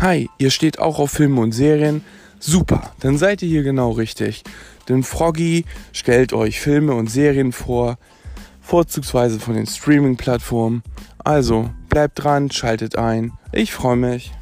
Hi, ihr steht auch auf Filme und Serien? Super, dann seid ihr hier genau richtig. Denn Froggy stellt euch Filme und Serien vor, vorzugsweise von den Streaming-Plattformen. Also, bleibt dran, schaltet ein. Ich freue mich.